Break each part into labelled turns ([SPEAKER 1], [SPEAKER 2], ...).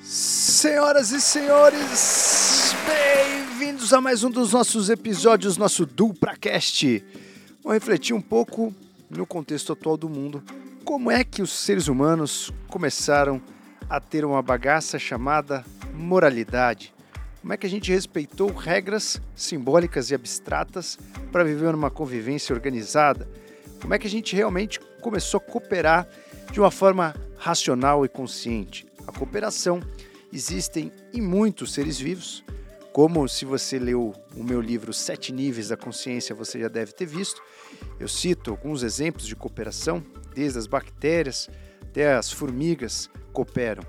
[SPEAKER 1] Senhoras e senhores, bem-vindos a mais um dos nossos episódios, nosso DupraCast. Vamos refletir um pouco no contexto atual do mundo, como é que os seres humanos começaram a ter uma bagaça chamada moralidade. Como é que a gente respeitou regras simbólicas e abstratas para viver numa convivência organizada? Como é que a gente realmente começou a cooperar de uma forma racional e consciente? A cooperação existem em muitos seres vivos, como se você leu o meu livro Sete Níveis da Consciência, você já deve ter visto. Eu cito alguns exemplos de cooperação, desde as bactérias até as formigas cooperam.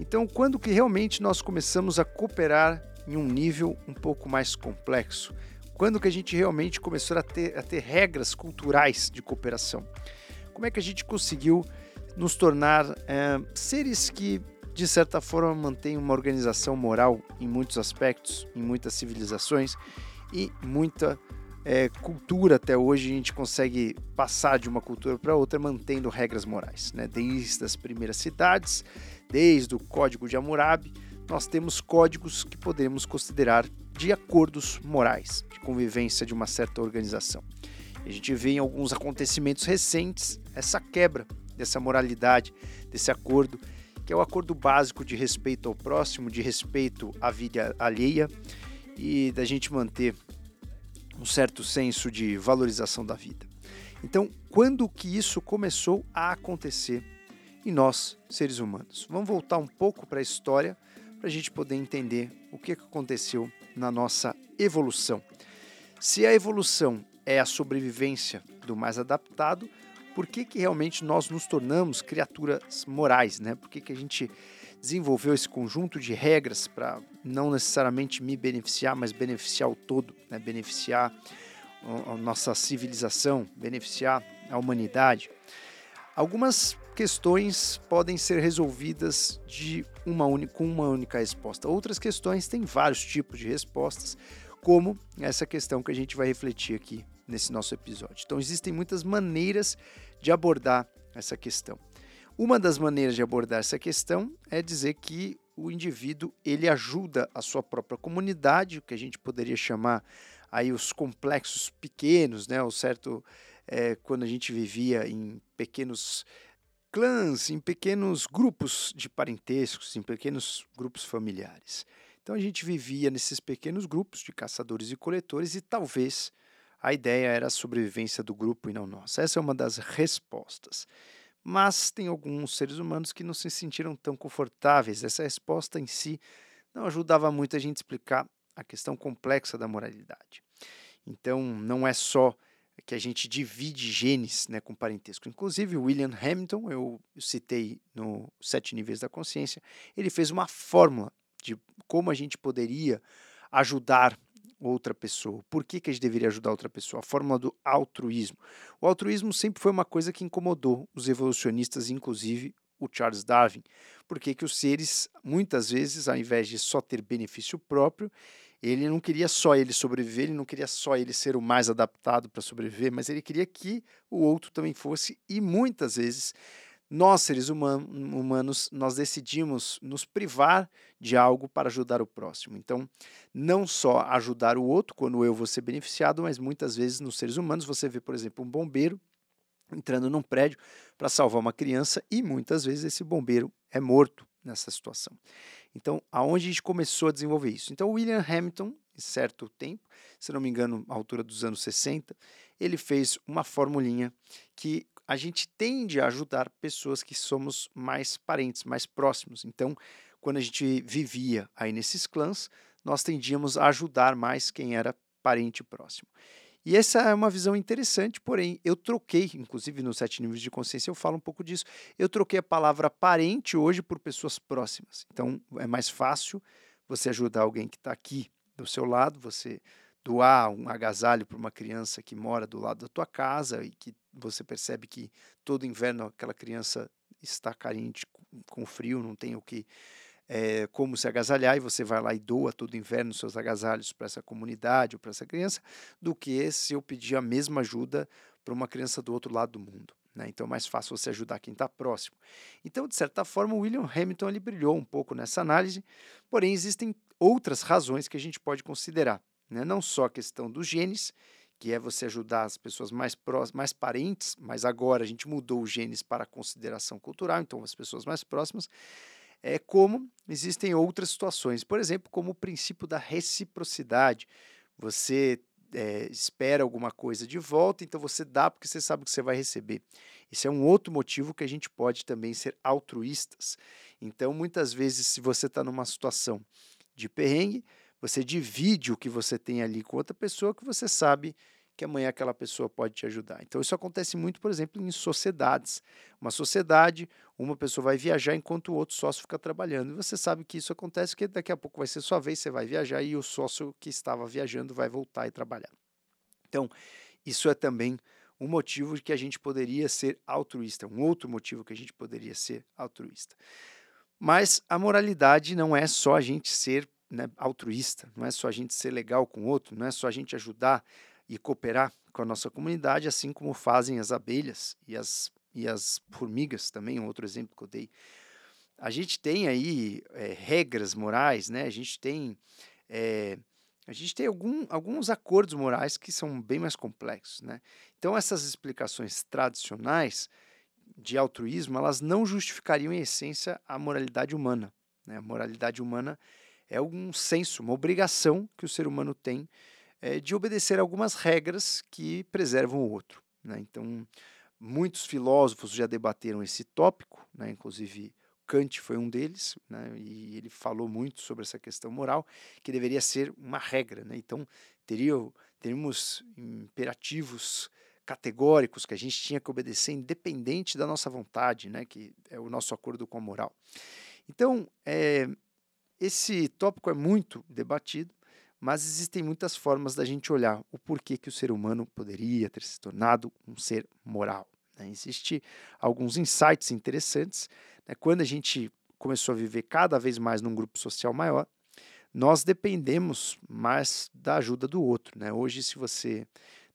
[SPEAKER 1] Então, quando que realmente nós começamos a cooperar em um nível um pouco mais complexo? Quando que a gente realmente começou a ter, a ter regras culturais de cooperação? Como é que a gente conseguiu nos tornar é, seres que, de certa forma, mantêm uma organização moral em muitos aspectos, em muitas civilizações e muita é, cultura até hoje a gente consegue passar de uma cultura para outra mantendo regras morais, né? Desde as primeiras cidades, desde o Código de Hammurabi, nós temos códigos que podemos considerar de acordos morais, de convivência de uma certa organização. A gente vê em alguns acontecimentos recentes essa quebra dessa moralidade, desse acordo, que é o acordo básico de respeito ao próximo, de respeito à vida alheia e da gente manter um certo senso de valorização da vida. Então, quando que isso começou a acontecer em nós, seres humanos? Vamos voltar um pouco para a história para a gente poder entender o que aconteceu na nossa evolução. Se a evolução é a sobrevivência do mais adaptado, por que, que realmente nós nos tornamos criaturas morais, né? Por que, que a gente desenvolveu esse conjunto de regras para não necessariamente me beneficiar, mas beneficiar o todo, né? beneficiar a nossa civilização, beneficiar a humanidade. Algumas questões podem ser resolvidas de uma única, com uma única resposta. Outras questões têm vários tipos de respostas, como essa questão que a gente vai refletir aqui nesse nosso episódio. Então, existem muitas maneiras de abordar essa questão. Uma das maneiras de abordar essa questão é dizer que o indivíduo ele ajuda a sua própria comunidade, o que a gente poderia chamar aí os complexos pequenos, né? O certo é, quando a gente vivia em pequenos clãs, em pequenos grupos de parentescos, em pequenos grupos familiares. Então a gente vivia nesses pequenos grupos de caçadores e coletores e talvez a ideia era a sobrevivência do grupo e não nossa. Essa é uma das respostas mas tem alguns seres humanos que não se sentiram tão confortáveis. Essa resposta em si não ajudava muito a gente explicar a questão complexa da moralidade. Então, não é só que a gente divide genes né, com parentesco. Inclusive, William Hamilton, eu citei no Sete Níveis da Consciência, ele fez uma fórmula de como a gente poderia ajudar outra pessoa. Por que, que a gente deveria ajudar outra pessoa? A fórmula do altruísmo. O altruísmo sempre foi uma coisa que incomodou os evolucionistas, inclusive o Charles Darwin. Porque que os seres, muitas vezes, ao invés de só ter benefício próprio, ele não queria só ele sobreviver, ele não queria só ele ser o mais adaptado para sobreviver, mas ele queria que o outro também fosse, e muitas vezes nós, seres humanos, nós decidimos nos privar de algo para ajudar o próximo. Então, não só ajudar o outro quando eu vou ser beneficiado, mas muitas vezes nos seres humanos você vê, por exemplo, um bombeiro entrando num prédio para salvar uma criança e muitas vezes esse bombeiro é morto nessa situação. Então, aonde a gente começou a desenvolver isso? Então, William Hamilton, em certo tempo, se não me engano, à altura dos anos 60, ele fez uma formulinha que a gente tende a ajudar pessoas que somos mais parentes, mais próximos. Então, quando a gente vivia aí nesses clãs, nós tendíamos a ajudar mais quem era parente próximo. E essa é uma visão interessante, porém, eu troquei, inclusive nos sete níveis de consciência eu falo um pouco disso, eu troquei a palavra parente hoje por pessoas próximas. Então, é mais fácil você ajudar alguém que está aqui do seu lado, você doar um agasalho para uma criança que mora do lado da tua casa e que você percebe que todo inverno aquela criança está carente com frio, não tem o que é, como se agasalhar e você vai lá e doa todo inverno seus agasalhos para essa comunidade ou para essa criança, do que se eu pedir a mesma ajuda para uma criança do outro lado do mundo. Né? Então é mais fácil você ajudar quem está próximo. Então, de certa forma, o William Hamilton ele brilhou um pouco nessa análise, porém existem outras razões que a gente pode considerar. Né? Não só a questão dos genes, que é você ajudar as pessoas mais próximas, mais parentes, mas agora a gente mudou os genes para consideração cultural, então as pessoas mais próximas, é como existem outras situações, por exemplo, como o princípio da reciprocidade. Você é, espera alguma coisa de volta, então você dá porque você sabe que você vai receber. Esse é um outro motivo que a gente pode também ser altruístas. Então, muitas vezes, se você está numa situação de perrengue, você divide o que você tem ali com outra pessoa que você sabe que amanhã aquela pessoa pode te ajudar. Então isso acontece muito, por exemplo, em sociedades. Uma sociedade, uma pessoa vai viajar enquanto o outro sócio fica trabalhando. E você sabe que isso acontece porque daqui a pouco vai ser sua vez, você vai viajar e o sócio que estava viajando vai voltar e trabalhar. Então, isso é também um motivo que a gente poderia ser altruísta, um outro motivo que a gente poderia ser altruísta. Mas a moralidade não é só a gente ser né, altruísta, não é só a gente ser legal com o outro, não é só a gente ajudar e cooperar com a nossa comunidade, assim como fazem as abelhas e as, e as formigas, também, um outro exemplo que eu dei. A gente tem aí é, regras morais, né? a gente tem, é, a gente tem algum, alguns acordos morais que são bem mais complexos. Né? Então, essas explicações tradicionais de altruísmo, elas não justificariam em essência a moralidade humana. Né? A moralidade humana um senso, uma obrigação que o ser humano tem é, de obedecer algumas regras que preservam o outro. Né? Então, muitos filósofos já debateram esse tópico, né? inclusive Kant foi um deles, né? e ele falou muito sobre essa questão moral, que deveria ser uma regra. Né? Então, teria, teríamos imperativos categóricos que a gente tinha que obedecer independente da nossa vontade, né? que é o nosso acordo com a moral. Então, é, esse tópico é muito debatido, mas existem muitas formas da gente olhar o porquê que o ser humano poderia ter se tornado um ser moral. Né? Existem alguns insights interessantes. Né? Quando a gente começou a viver cada vez mais num grupo social maior, nós dependemos mais da ajuda do outro. Né? Hoje, se você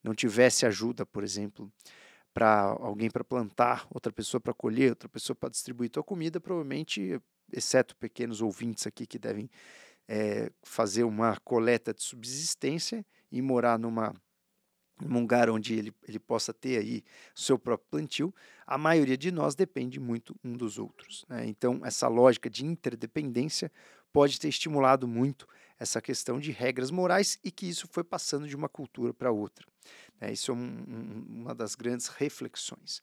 [SPEAKER 1] não tivesse ajuda, por exemplo, para alguém para plantar, outra pessoa para colher, outra pessoa para distribuir tua comida, provavelmente, exceto pequenos ouvintes aqui que devem é, fazer uma coleta de subsistência e morar numa num lugar onde ele, ele possa ter aí seu próprio plantio, a maioria de nós depende muito um dos outros. Né? Então, essa lógica de interdependência pode ter estimulado muito essa questão de regras morais e que isso foi passando de uma cultura para outra. Né? Isso é um, um, uma das grandes reflexões.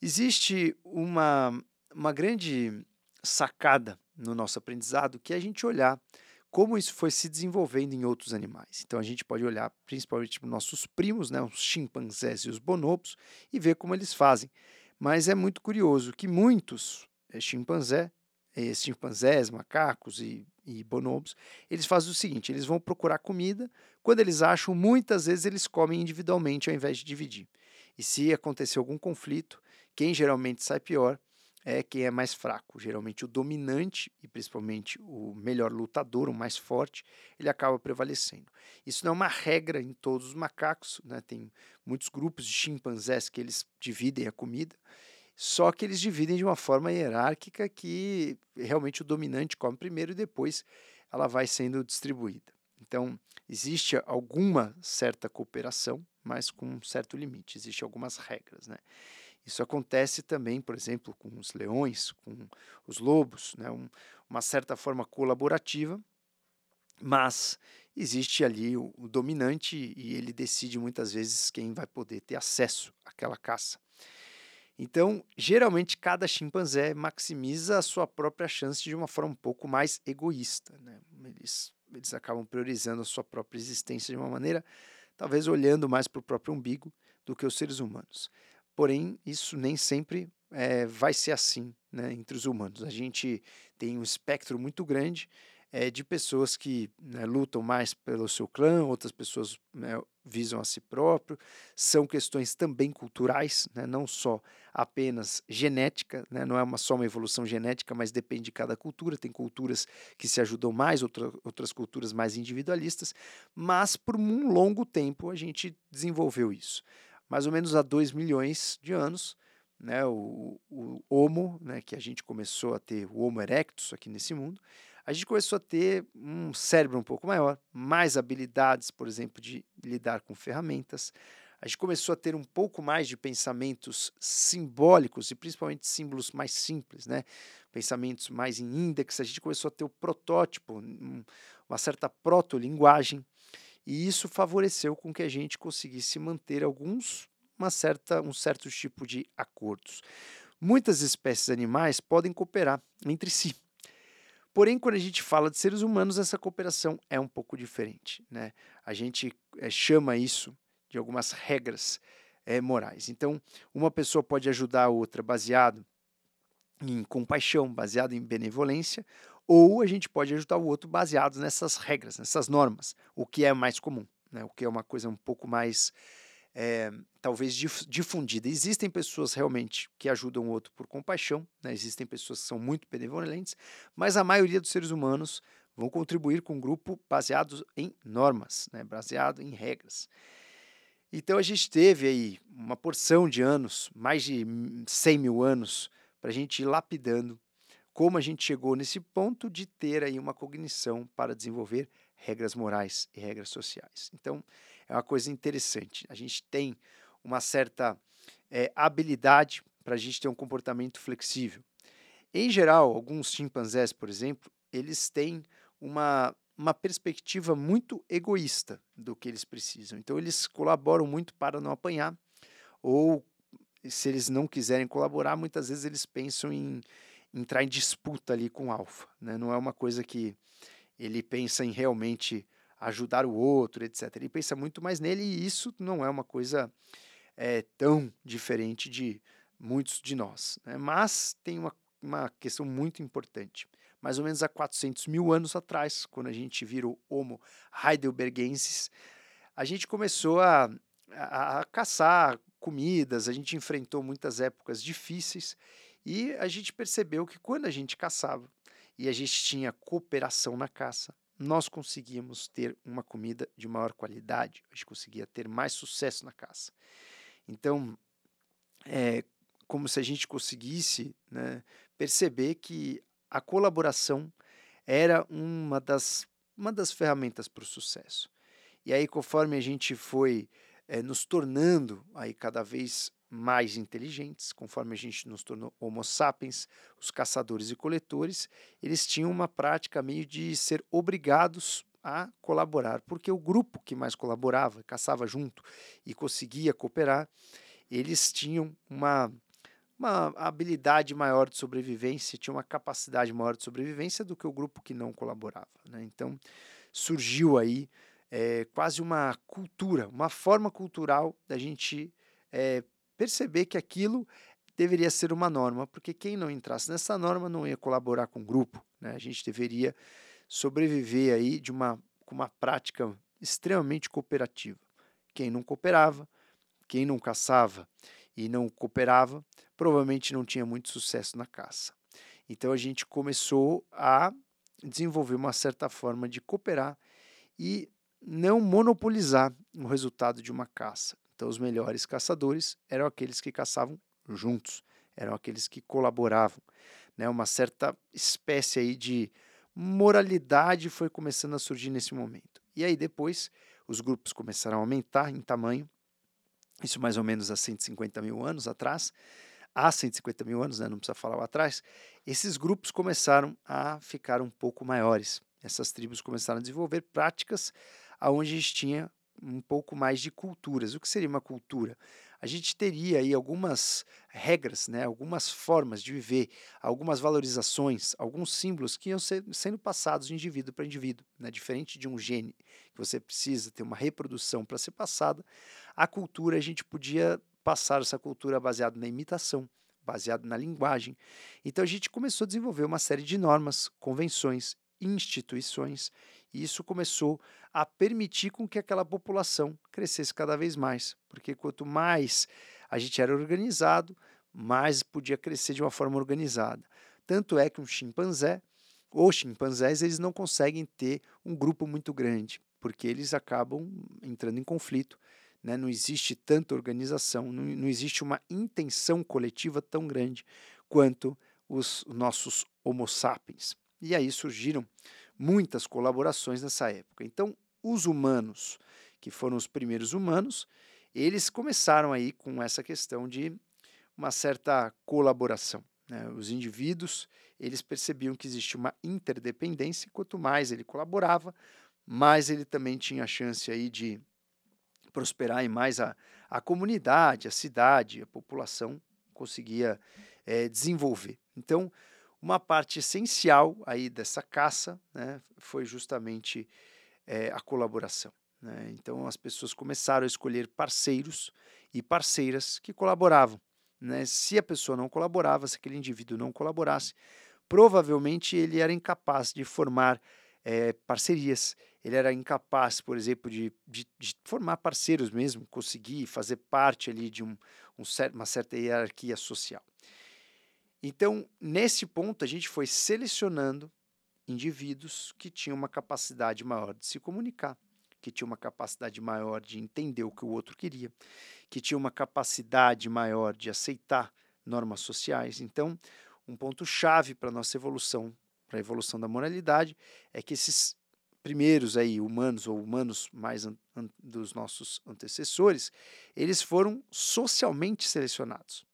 [SPEAKER 1] Existe uma, uma grande sacada no nosso aprendizado, que é a gente olhar como isso foi se desenvolvendo em outros animais. Então a gente pode olhar principalmente para nossos primos, né, os chimpanzés e os bonobos, e ver como eles fazem. Mas é muito curioso que muitos é, chimpanzé, é, chimpanzés, macacos e, e bonobos, eles fazem o seguinte: eles vão procurar comida, quando eles acham, muitas vezes eles comem individualmente ao invés de dividir. E se acontecer algum conflito, quem geralmente sai pior é quem é mais fraco. Geralmente o dominante e principalmente o melhor lutador, o mais forte, ele acaba prevalecendo. Isso não é uma regra em todos os macacos, né? tem muitos grupos de chimpanzés que eles dividem a comida, só que eles dividem de uma forma hierárquica que realmente o dominante come primeiro e depois ela vai sendo distribuída. Então, existe alguma certa cooperação, mas com um certo limite, existem algumas regras, né? Isso acontece também, por exemplo, com os leões, com os lobos, né? Um, uma certa forma colaborativa, mas existe ali o, o, dominante e ele decide muitas vezes quem vai poder ter acesso àquela caça. Então, geralmente, cada chimpanzé maximiza a sua própria chance de uma forma um pouco mais egoísta. Né? Eles, eles acabam priorizando a sua própria existência de uma maneira, talvez olhando mais para o próprio umbigo do que os seres humanos. Porém, isso nem sempre é, vai ser assim né, entre os humanos. A gente tem um espectro muito grande é, de pessoas que né, lutam mais pelo seu clã, outras pessoas né, visam a si próprio. São questões também culturais, né, não só apenas genética, né, não é uma, só uma evolução genética, mas depende de cada cultura. Tem culturas que se ajudam mais, outra, outras culturas mais individualistas, mas por um longo tempo a gente desenvolveu isso. Mais ou menos há 2 milhões de anos, né, o, o Homo, né, que a gente começou a ter o Homo erectus aqui nesse mundo, a gente começou a ter um cérebro um pouco maior, mais habilidades, por exemplo, de lidar com ferramentas. A gente começou a ter um pouco mais de pensamentos simbólicos e principalmente símbolos mais simples, né? Pensamentos mais em índex. A gente começou a ter o protótipo, uma certa proto-linguagem, e isso favoreceu com que a gente conseguisse manter alguns uma certa, um certo tipo de acordos. Muitas espécies animais podem cooperar entre si. Porém, quando a gente fala de seres humanos, essa cooperação é um pouco diferente. Né? A gente é, chama isso de algumas regras é, morais. Então, uma pessoa pode ajudar a outra baseado em compaixão, baseado em benevolência, ou a gente pode ajudar o outro baseado nessas regras, nessas normas, o que é mais comum, né? o que é uma coisa um pouco mais é, talvez difundida. Existem pessoas realmente que ajudam o outro por compaixão, né? existem pessoas que são muito benevolentes, mas a maioria dos seres humanos vão contribuir com um grupo baseado em normas, né? baseado em regras. Então a gente teve aí uma porção de anos, mais de 100 mil anos, para a gente ir lapidando como a gente chegou nesse ponto de ter aí uma cognição para desenvolver regras morais e regras sociais. Então, é uma coisa interessante. A gente tem uma certa é, habilidade para a gente ter um comportamento flexível. Em geral, alguns chimpanzés, por exemplo, eles têm uma, uma perspectiva muito egoísta do que eles precisam. Então, eles colaboram muito para não apanhar, ou se eles não quiserem colaborar, muitas vezes eles pensam em entrar em disputa ali com o alfa. Né? Não é uma coisa que ele pensa em realmente ajudar o outro, etc. Ele pensa muito mais nele e isso não é uma coisa é, tão diferente de muitos de nós. Né? Mas tem uma, uma questão muito importante. Mais ou menos há 400 mil anos atrás, quando a gente virou Homo heidelbergensis, a gente começou a, a, a caçar comidas, a gente enfrentou muitas épocas difíceis e a gente percebeu que quando a gente caçava e a gente tinha cooperação na caça, nós conseguíamos ter uma comida de maior qualidade, a gente conseguia ter mais sucesso na caça. Então, é como se a gente conseguisse né, perceber que a colaboração era uma das, uma das ferramentas para o sucesso. E aí, conforme a gente foi é, nos tornando aí cada vez mais inteligentes, conforme a gente nos tornou Homo sapiens, os caçadores e coletores, eles tinham uma prática meio de ser obrigados a colaborar, porque o grupo que mais colaborava, caçava junto e conseguia cooperar, eles tinham uma, uma habilidade maior de sobrevivência, tinham uma capacidade maior de sobrevivência do que o grupo que não colaborava. Né? Então surgiu aí é, quase uma cultura, uma forma cultural da gente é, perceber que aquilo deveria ser uma norma, porque quem não entrasse nessa norma não ia colaborar com o grupo. Né? A gente deveria sobreviver aí de uma, com uma prática extremamente cooperativa. Quem não cooperava, quem não caçava e não cooperava, provavelmente não tinha muito sucesso na caça. Então a gente começou a desenvolver uma certa forma de cooperar e não monopolizar o resultado de uma caça. Então, os melhores caçadores eram aqueles que caçavam juntos, eram aqueles que colaboravam. Né? Uma certa espécie aí de moralidade foi começando a surgir nesse momento. E aí, depois, os grupos começaram a aumentar em tamanho, isso mais ou menos há 150 mil anos atrás. Há 150 mil anos, né? não precisa falar lá atrás. Esses grupos começaram a ficar um pouco maiores. Essas tribos começaram a desenvolver práticas onde a gente tinha um pouco mais de culturas. O que seria uma cultura? A gente teria aí algumas regras, né, algumas formas de viver, algumas valorizações, alguns símbolos que iam ser, sendo passados de indivíduo para indivíduo. Né? Diferente de um gene que você precisa ter uma reprodução para ser passada, a cultura a gente podia passar essa cultura baseada na imitação, baseado na linguagem. Então a gente começou a desenvolver uma série de normas, convenções, instituições e isso começou a permitir com que aquela população crescesse cada vez mais, porque quanto mais a gente era organizado, mais podia crescer de uma forma organizada. Tanto é que um chimpanzé, ou chimpanzés, eles não conseguem ter um grupo muito grande, porque eles acabam entrando em conflito né, não existe tanta organização, não, não existe uma intenção coletiva tão grande quanto os nossos Homo sapiens. E aí surgiram muitas colaborações nessa época. Então, os humanos, que foram os primeiros humanos, eles começaram aí com essa questão de uma certa colaboração. Né? Os indivíduos, eles percebiam que existia uma interdependência, e quanto mais ele colaborava, mais ele também tinha a chance aí de prosperar e mais a, a comunidade, a cidade, a população conseguia é, desenvolver. Então, uma parte essencial aí dessa caça né, foi justamente é, a colaboração. Né? Então, as pessoas começaram a escolher parceiros e parceiras que colaboravam. Né? Se a pessoa não colaborava, se aquele indivíduo não colaborasse, provavelmente ele era incapaz de formar é, parcerias, ele era incapaz, por exemplo, de, de, de, formar parceiros mesmo, conseguir fazer parte ali de um, um, uma certa hierarquia social. Então, nesse ponto, a gente foi selecionando indivíduos que tinham uma capacidade maior de se comunicar, que tinham uma capacidade maior de entender o que o outro queria, que tinham uma capacidade maior de aceitar normas sociais. Então, um ponto chave para a nossa evolução, para a evolução da moralidade, é que esses primeiros aí humanos ou humanos mais dos nossos antecessores, eles foram socialmente selecionados.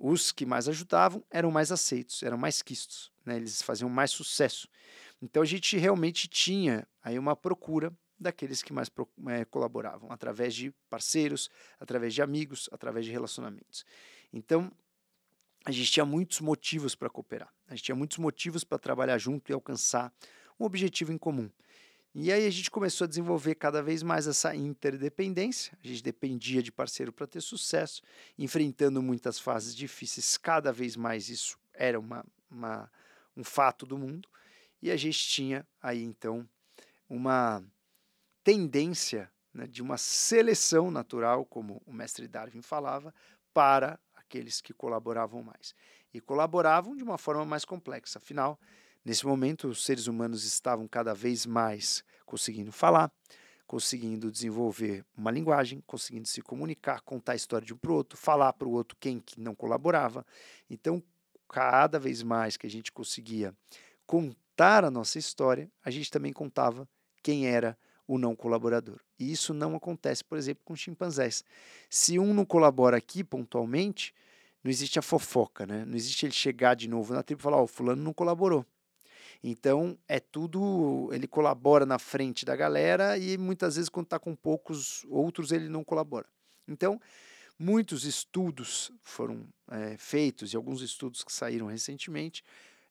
[SPEAKER 1] Os que mais ajudavam eram mais aceitos, eram mais quistos, né? eles faziam mais sucesso. Então a gente realmente tinha aí uma procura daqueles que mais é, colaboravam, através de parceiros, através de amigos, através de relacionamentos. Então a gente tinha muitos motivos para cooperar, a gente tinha muitos motivos para trabalhar junto e alcançar um objetivo em comum. E aí a gente começou a desenvolver cada vez mais essa interdependência. A gente dependia de parceiro para ter sucesso, enfrentando muitas fases difíceis. Cada vez mais isso era uma, uma, um fato do mundo. E a gente tinha aí então uma tendência né, de uma seleção natural, como o mestre Darwin falava, para aqueles que colaboravam mais. E colaboravam de uma forma mais complexa. Afinal, Nesse momento, os seres humanos estavam cada vez mais conseguindo falar, conseguindo desenvolver uma linguagem, conseguindo se comunicar, contar a história de um para o outro, falar para o outro quem que não colaborava. Então, cada vez mais que a gente conseguia contar a nossa história, a gente também contava quem era o não colaborador. E isso não acontece, por exemplo, com chimpanzés. Se um não colabora aqui pontualmente, não existe a fofoca, né? Não existe ele chegar de novo na tribo e falar, ó, oh, fulano não colaborou. Então, é tudo. Ele colabora na frente da galera e muitas vezes, quando está com poucos outros, ele não colabora. Então, muitos estudos foram é, feitos, e alguns estudos que saíram recentemente,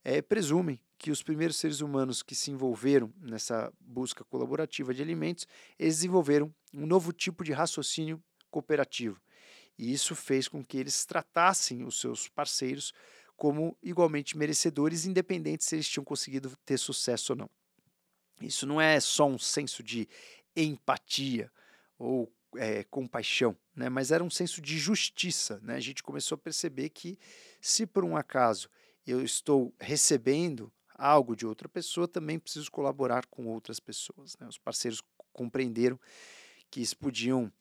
[SPEAKER 1] é, presumem que os primeiros seres humanos que se envolveram nessa busca colaborativa de alimentos, eles desenvolveram um novo tipo de raciocínio cooperativo. E isso fez com que eles tratassem os seus parceiros como igualmente merecedores, independente se eles tinham conseguido ter sucesso ou não. Isso não é só um senso de empatia ou é, compaixão, né? mas era um senso de justiça. Né? A gente começou a perceber que, se por um acaso eu estou recebendo algo de outra pessoa, também preciso colaborar com outras pessoas. Né? Os parceiros compreenderam que eles podiam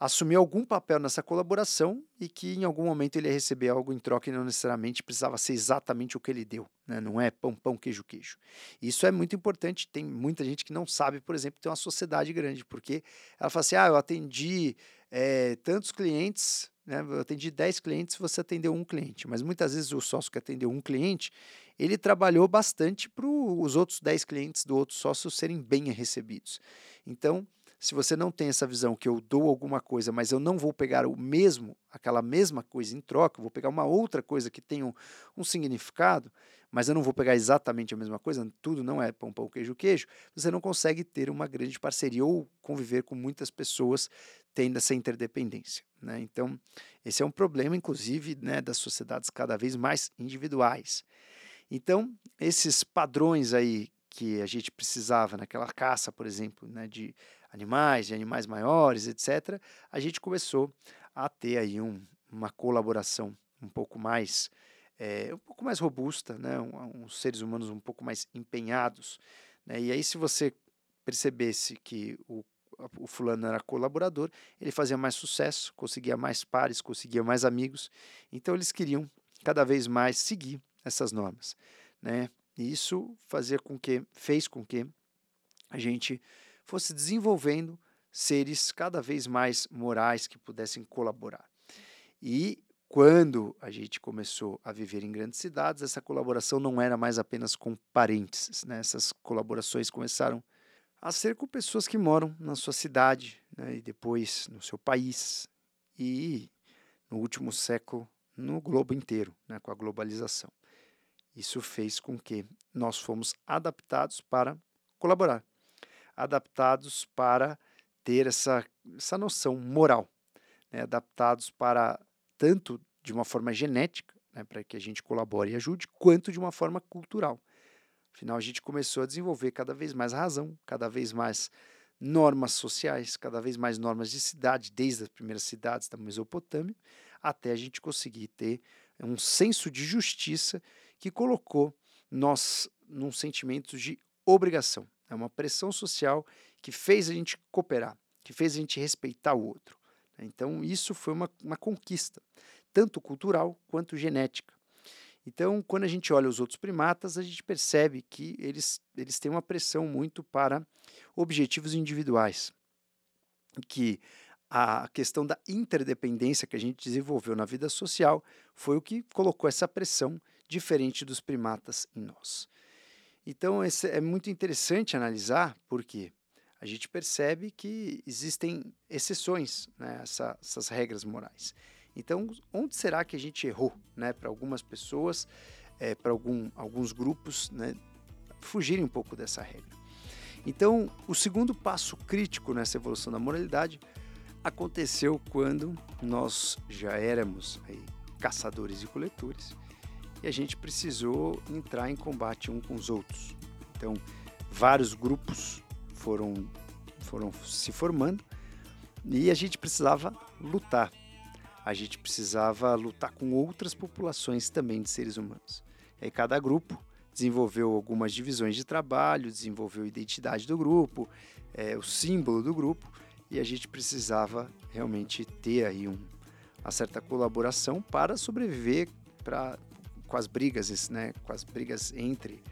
[SPEAKER 1] assumir algum papel nessa colaboração e que em algum momento ele ia receber algo em troca e não necessariamente precisava ser exatamente o que ele deu, né? não é pão, pão, queijo, queijo. Isso é muito importante, tem muita gente que não sabe, por exemplo, ter uma sociedade grande, porque ela fala assim, ah, eu atendi é, tantos clientes, né? eu atendi 10 clientes, você atendeu um cliente, mas muitas vezes o sócio que atendeu um cliente, ele trabalhou bastante para os outros 10 clientes do outro sócio serem bem recebidos. Então, se você não tem essa visão que eu dou alguma coisa, mas eu não vou pegar o mesmo, aquela mesma coisa em troca, vou pegar uma outra coisa que tem um, um significado, mas eu não vou pegar exatamente a mesma coisa, tudo não é pão, pão, queijo, queijo, você não consegue ter uma grande parceria ou conviver com muitas pessoas tendo essa interdependência. Né? Então, esse é um problema, inclusive, né, das sociedades cada vez mais individuais. Então, esses padrões aí que a gente precisava naquela caça, por exemplo, né, de animais, de animais maiores, etc., a gente começou a ter aí um, uma colaboração um pouco mais é, um pouco mais robusta, né? Um, uns seres humanos um pouco mais empenhados. Né? E aí, se você percebesse que o, o fulano era colaborador, ele fazia mais sucesso, conseguia mais pares, conseguia mais amigos. Então eles queriam cada vez mais seguir essas normas, né? E isso fazia com que fez com que a gente fosse desenvolvendo seres cada vez mais morais que pudessem colaborar. E quando a gente começou a viver em grandes cidades, essa colaboração não era mais apenas com parentes, né? essas colaborações começaram a ser com pessoas que moram na sua cidade né? e depois no seu país e no último século no globo inteiro, né? com a globalização. Isso fez com que nós fomos adaptados para colaborar, adaptados para ter essa, essa noção moral, né? adaptados para tanto de uma forma genética, né, para que a gente colabore e ajude, quanto de uma forma cultural. Afinal, a gente começou a desenvolver cada vez mais razão, cada vez mais normas sociais, cada vez mais normas de cidade, desde as primeiras cidades da Mesopotâmia, até a gente conseguir ter um senso de justiça que colocou nós num sentimento de obrigação. É uma pressão social que fez a gente cooperar, que fez a gente respeitar o outro. Então, isso foi uma, uma conquista, tanto cultural quanto genética. Então, quando a gente olha os outros primatas, a gente percebe que eles, eles têm uma pressão muito para objetivos individuais. Que a questão da interdependência que a gente desenvolveu na vida social foi o que colocou essa pressão diferente dos primatas em nós. Então, é muito interessante analisar, por quê? a gente percebe que existem exceções né, essa, essas regras morais. Então, onde será que a gente errou? Né, para algumas pessoas, é, para algum, alguns grupos, né, fugirem um pouco dessa regra. Então, o segundo passo crítico nessa evolução da moralidade aconteceu quando nós já éramos aí, caçadores e coletores e a gente precisou entrar em combate um com os outros. Então, vários grupos foram, foram se formando e a gente precisava lutar. A gente precisava lutar com outras populações também de seres humanos. E aí cada grupo desenvolveu algumas divisões de trabalho, desenvolveu a identidade do grupo, é, o símbolo do grupo, e a gente precisava realmente ter aí um, uma certa colaboração para sobreviver pra, com as brigas, né, com as brigas entre,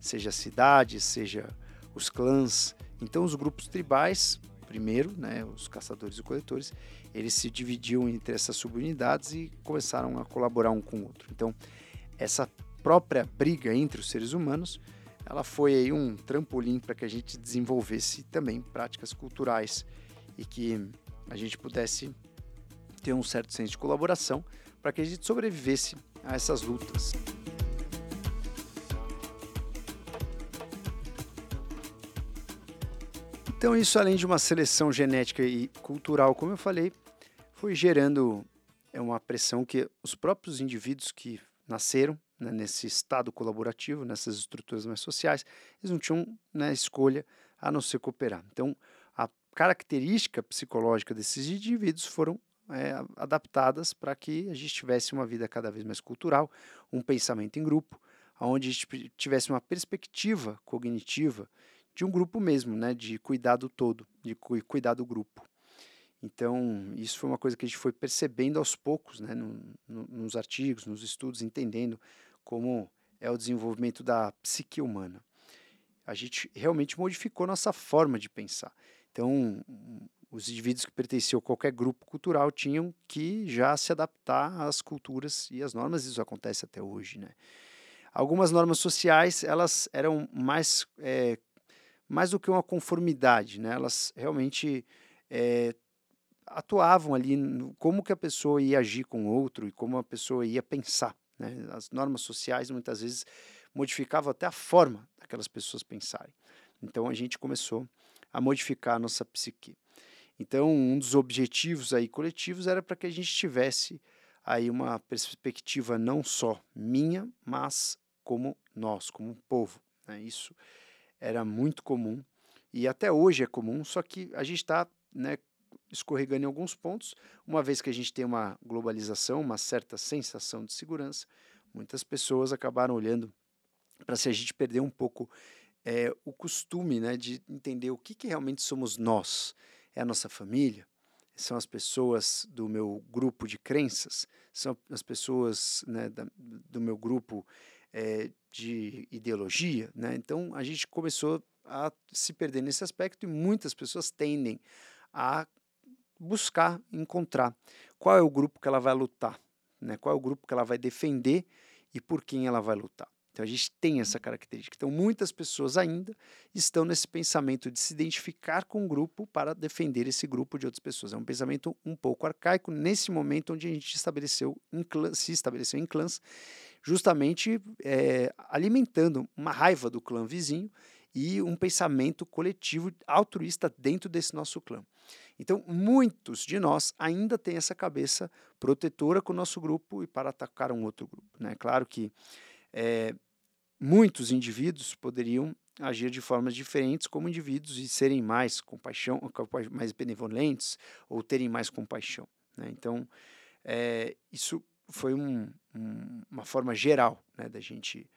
[SPEAKER 1] seja cidades, seja os clãs, então, os grupos tribais, primeiro, né, os caçadores e coletores, eles se dividiam entre essas subunidades e começaram a colaborar um com o outro. Então, essa própria briga entre os seres humanos, ela foi aí um trampolim para que a gente desenvolvesse também práticas culturais e que a gente pudesse ter um certo senso de colaboração para que a gente sobrevivesse a essas lutas. Então, isso além de uma seleção genética e cultural, como eu falei, foi gerando é uma pressão que os próprios indivíduos que nasceram né, nesse estado colaborativo, nessas estruturas mais sociais, eles não tinham né, escolha a não ser cooperar. Então, a característica psicológica desses indivíduos foram é, adaptadas para que a gente tivesse uma vida cada vez mais cultural, um pensamento em grupo, onde a gente tivesse uma perspectiva cognitiva de um grupo mesmo, né, de cuidar do todo, de cu cuidar do grupo. Então, isso foi uma coisa que a gente foi percebendo aos poucos, né, no, no, nos artigos, nos estudos, entendendo como é o desenvolvimento da psique humana. A gente realmente modificou nossa forma de pensar. Então, os indivíduos que pertenciam a qualquer grupo cultural tinham que já se adaptar às culturas e às normas, isso acontece até hoje, né? Algumas normas sociais, elas eram mais é, mais do que uma conformidade, né? Elas realmente é, atuavam ali no, como que a pessoa ia agir com o outro e como a pessoa ia pensar, né? As normas sociais muitas vezes modificavam até a forma daquelas pessoas pensarem. Então a gente começou a modificar a nossa psique. Então um dos objetivos aí coletivos era para que a gente tivesse aí uma perspectiva não só minha, mas como nós, como povo. Né? Isso era muito comum e até hoje é comum, só que a gente está né, escorregando em alguns pontos, uma vez que a gente tem uma globalização, uma certa sensação de segurança, muitas pessoas acabaram olhando para se a gente perder um pouco é, o costume né, de entender o que, que realmente somos nós. É a nossa família, são as pessoas do meu grupo de crenças, são as pessoas né, da, do meu grupo é, de ideologia. Né? Então a gente começou a se perder nesse aspecto e muitas pessoas tendem a buscar encontrar qual é o grupo que ela vai lutar, né? qual é o grupo que ela vai defender e por quem ela vai lutar. Então a gente tem essa característica. Então muitas pessoas ainda estão nesse pensamento de se identificar com um grupo para defender esse grupo de outras pessoas. É um pensamento um pouco arcaico nesse momento onde a gente estabeleceu clã, se estabeleceu em clãs, justamente é, alimentando uma raiva do clã vizinho e um pensamento coletivo altruísta dentro desse nosso clã. Então, muitos de nós ainda têm essa cabeça protetora com o nosso grupo e para atacar um outro grupo. Né? Claro que é, muitos indivíduos poderiam agir de formas diferentes como indivíduos e serem mais compaixão, mais benevolentes ou terem mais compaixão. Né? Então, é, isso foi um, um, uma forma geral né, da gente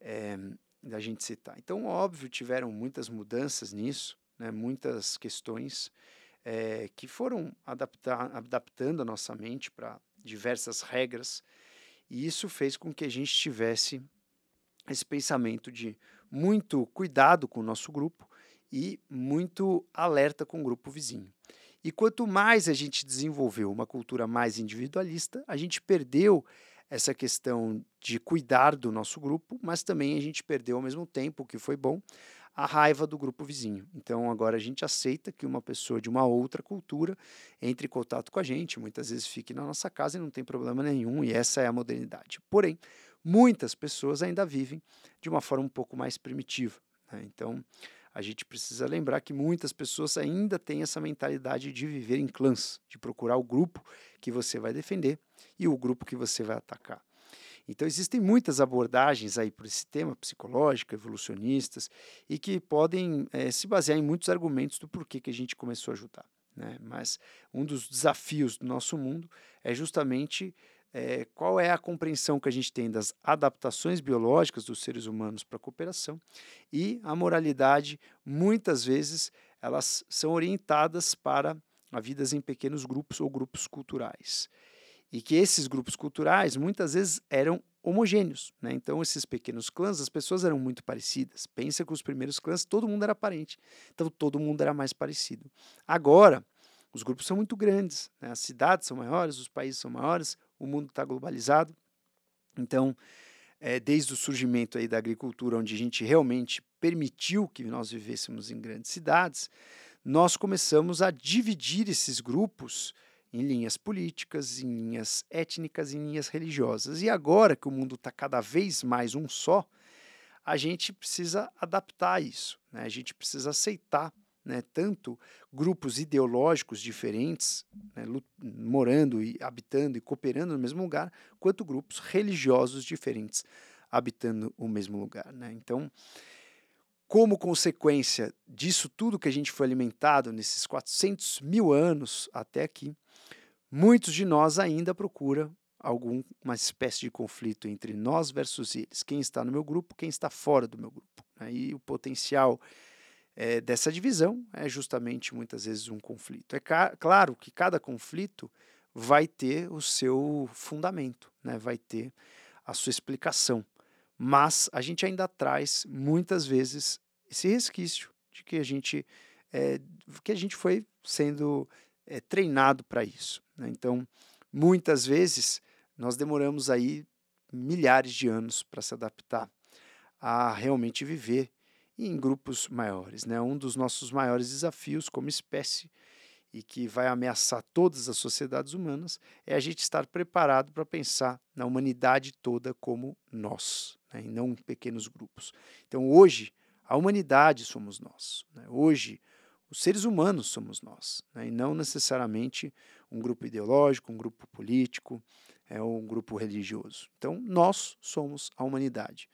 [SPEAKER 1] é, da gente citar. Então, óbvio, tiveram muitas mudanças nisso, né, muitas questões é, que foram adaptar, adaptando a nossa mente para diversas regras, e isso fez com que a gente tivesse esse pensamento de muito cuidado com o nosso grupo e muito alerta com o grupo vizinho. E quanto mais a gente desenvolveu uma cultura mais individualista, a gente perdeu essa questão de cuidar do nosso grupo, mas também a gente perdeu ao mesmo tempo, o que foi bom, a raiva do grupo vizinho. Então agora a gente aceita que uma pessoa de uma outra cultura entre em contato com a gente, muitas vezes fique na nossa casa e não tem problema nenhum, e essa é a modernidade. Porém, muitas pessoas ainda vivem de uma forma um pouco mais primitiva. Né? Então, a gente precisa lembrar que muitas pessoas ainda têm essa mentalidade de viver em clãs, de procurar o grupo que você vai defender e o grupo que você vai atacar. Então, existem muitas abordagens aí por esse tema, psicológico, evolucionistas, e que podem é, se basear em muitos argumentos do porquê que a gente começou a ajudar. Né? Mas um dos desafios do nosso mundo é justamente é, qual é a compreensão que a gente tem das adaptações biológicas dos seres humanos para a cooperação e a moralidade, muitas vezes, elas são orientadas para a vidas em pequenos grupos ou grupos culturais. E que esses grupos culturais muitas vezes eram homogêneos. Né? Então, esses pequenos clãs, as pessoas eram muito parecidas. Pensa que os primeiros clãs, todo mundo era parente. Então, todo mundo era mais parecido. Agora, os grupos são muito grandes, né? as cidades são maiores, os países são maiores, o mundo está globalizado. Então, é, desde o surgimento aí da agricultura, onde a gente realmente permitiu que nós vivêssemos em grandes cidades, nós começamos a dividir esses grupos em linhas políticas, em linhas étnicas, em linhas religiosas. E agora que o mundo está cada vez mais um só, a gente precisa adaptar isso, né? a gente precisa aceitar né, tanto grupos ideológicos diferentes, né, morando e habitando e cooperando no mesmo lugar, quanto grupos religiosos diferentes habitando o mesmo lugar. Né? Então, como consequência disso tudo que a gente foi alimentado nesses 400 mil anos até aqui, muitos de nós ainda procuram alguma espécie de conflito entre nós versus eles. Quem está no meu grupo, quem está fora do meu grupo. Né? E o potencial é, dessa divisão é justamente muitas vezes um conflito. É claro que cada conflito vai ter o seu fundamento, né? vai ter a sua explicação, mas a gente ainda traz muitas vezes esse resquício de que a gente é, que a gente foi sendo é, treinado para isso. Né? Então, muitas vezes nós demoramos aí milhares de anos para se adaptar a realmente viver e em grupos maiores. Né? Um dos nossos maiores desafios como espécie e que vai ameaçar todas as sociedades humanas é a gente estar preparado para pensar na humanidade toda como nós, né? e não em pequenos grupos. Então, hoje, a humanidade somos nós. Né? Hoje, os seres humanos somos nós, né? e não necessariamente um grupo ideológico, um grupo político, é um grupo religioso. Então, nós somos a humanidade.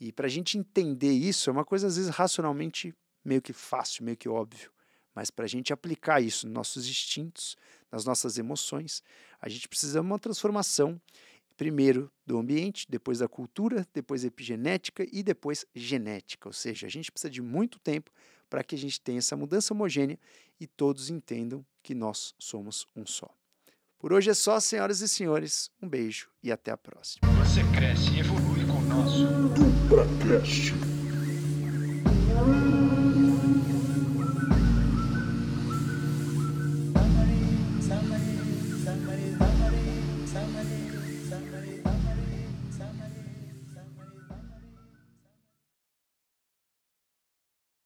[SPEAKER 1] E para a gente entender isso, é uma coisa às vezes racionalmente meio que fácil, meio que óbvio. Mas para a gente aplicar isso nos nossos instintos, nas nossas emoções, a gente precisa de uma transformação primeiro do ambiente, depois da cultura, depois epigenética e depois genética. Ou seja, a gente precisa de muito tempo para que a gente tenha essa mudança homogênea e todos entendam que nós somos um só. Por hoje é só, senhoras e senhores. Um beijo e até a próxima.
[SPEAKER 2] Você cresce evolui com